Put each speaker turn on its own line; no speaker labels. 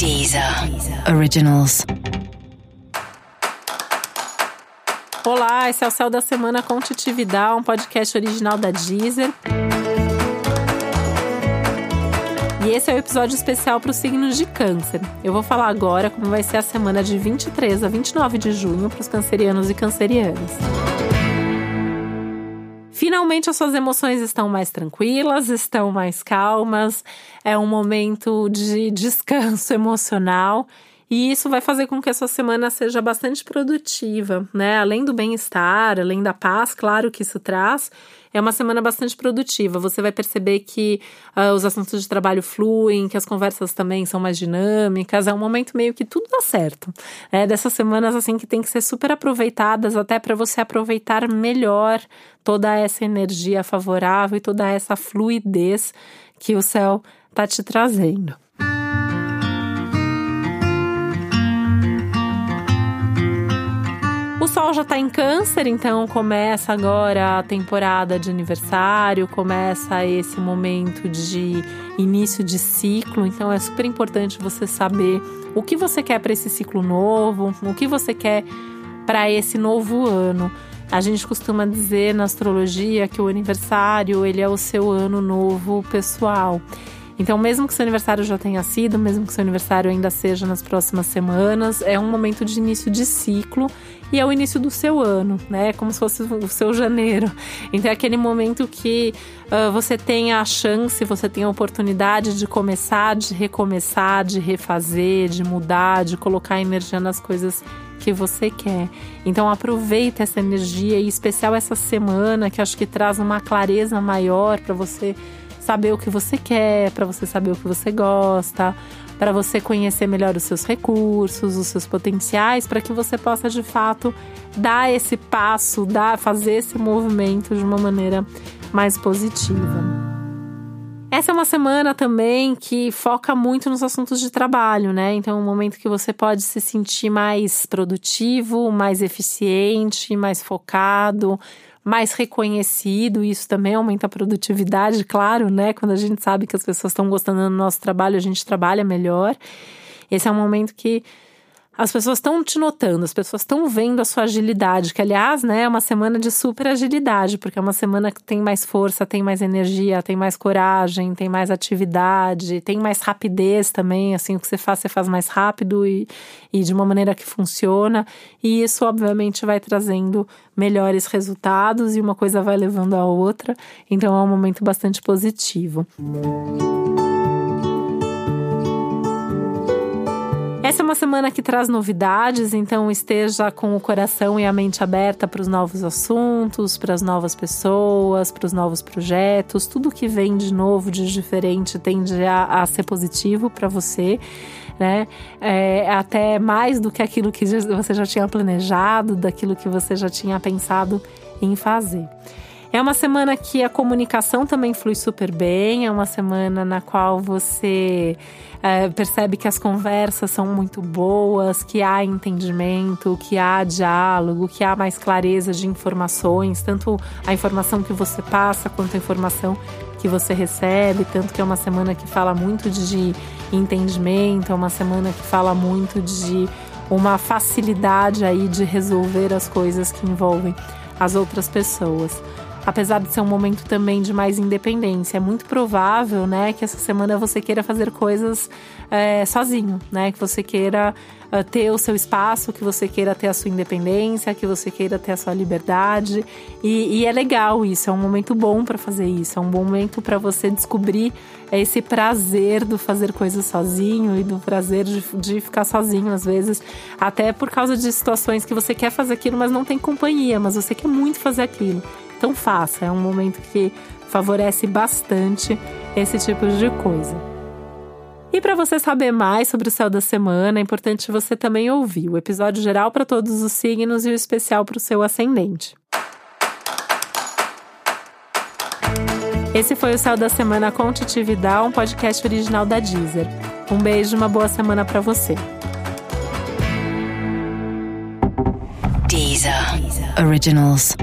Deezer Originals.
Olá, esse é o Céu da Semana com Titividade, um podcast original da Deezer. E esse é o episódio especial para os signos de câncer. Eu vou falar agora como vai ser a semana de 23 a 29 de junho para os cancerianos e cancerianas. Finalmente as suas emoções estão mais tranquilas, estão mais calmas, é um momento de descanso emocional e isso vai fazer com que a sua semana seja bastante produtiva, né? Além do bem-estar, além da paz, claro que isso traz, é uma semana bastante produtiva. Você vai perceber que uh, os assuntos de trabalho fluem, que as conversas também são mais dinâmicas. É um momento meio que tudo dá certo. É dessas semanas assim que tem que ser super aproveitadas até para você aproveitar melhor toda essa energia favorável e toda essa fluidez que o céu está te trazendo. Sol já está em Câncer, então começa agora a temporada de aniversário, começa esse momento de início de ciclo. Então é super importante você saber o que você quer para esse ciclo novo, o que você quer para esse novo ano. A gente costuma dizer na astrologia que o aniversário ele é o seu ano novo pessoal. Então, mesmo que seu aniversário já tenha sido, mesmo que seu aniversário ainda seja nas próximas semanas, é um momento de início de ciclo e é o início do seu ano, né? Como se fosse o seu janeiro. Então, é aquele momento que uh, você tem a chance, você tem a oportunidade de começar, de recomeçar, de refazer, de mudar, de colocar energia nas coisas que você quer. Então aproveita essa energia e especial essa semana que acho que traz uma clareza maior para você saber o que você quer, para você saber o que você gosta, para você conhecer melhor os seus recursos, os seus potenciais, para que você possa de fato dar esse passo, dar, fazer esse movimento de uma maneira mais positiva. Essa é uma semana também que foca muito nos assuntos de trabalho, né? Então, é um momento que você pode se sentir mais produtivo, mais eficiente, mais focado, mais reconhecido, isso também aumenta a produtividade, claro, né? Quando a gente sabe que as pessoas estão gostando do nosso trabalho, a gente trabalha melhor. Esse é um momento que as pessoas estão te notando, as pessoas estão vendo a sua agilidade, que aliás, né, é uma semana de super agilidade, porque é uma semana que tem mais força, tem mais energia, tem mais coragem, tem mais atividade, tem mais rapidez também, assim, o que você faz, você faz mais rápido e, e de uma maneira que funciona, e isso obviamente vai trazendo melhores resultados e uma coisa vai levando a outra, então é um momento bastante positivo. Música uma semana que traz novidades, então esteja com o coração e a mente aberta para os novos assuntos, para as novas pessoas, para os novos projetos. Tudo que vem de novo, de diferente, tende a, a ser positivo para você. Né? É, até mais do que aquilo que você já tinha planejado, daquilo que você já tinha pensado em fazer. É uma semana que a comunicação também flui super bem, é uma semana na qual você é, percebe que as conversas são muito boas, que há entendimento, que há diálogo, que há mais clareza de informações, tanto a informação que você passa quanto a informação que você recebe, tanto que é uma semana que fala muito de entendimento, é uma semana que fala muito de uma facilidade aí de resolver as coisas que envolvem as outras pessoas apesar de ser um momento também de mais independência. É muito provável, né, que essa semana você queira fazer coisas é, sozinho, né, que você queira uh, ter o seu espaço, que você queira ter a sua independência, que você queira ter a sua liberdade. E, e é legal isso, é um momento bom para fazer isso, é um momento para você descobrir esse prazer do fazer coisas sozinho e do prazer de, de ficar sozinho às vezes, até por causa de situações que você quer fazer aquilo, mas não tem companhia, mas você quer muito fazer aquilo. Então faça, é um momento que favorece bastante esse tipo de coisa. E para você saber mais sobre o céu da semana, é importante você também ouvir o episódio geral para todos os signos e o especial para o seu ascendente. Esse foi o Céu da Semana com Titividade, um podcast original da Deezer. Um beijo e uma boa semana para você.
Deezer. Deezer. Originals.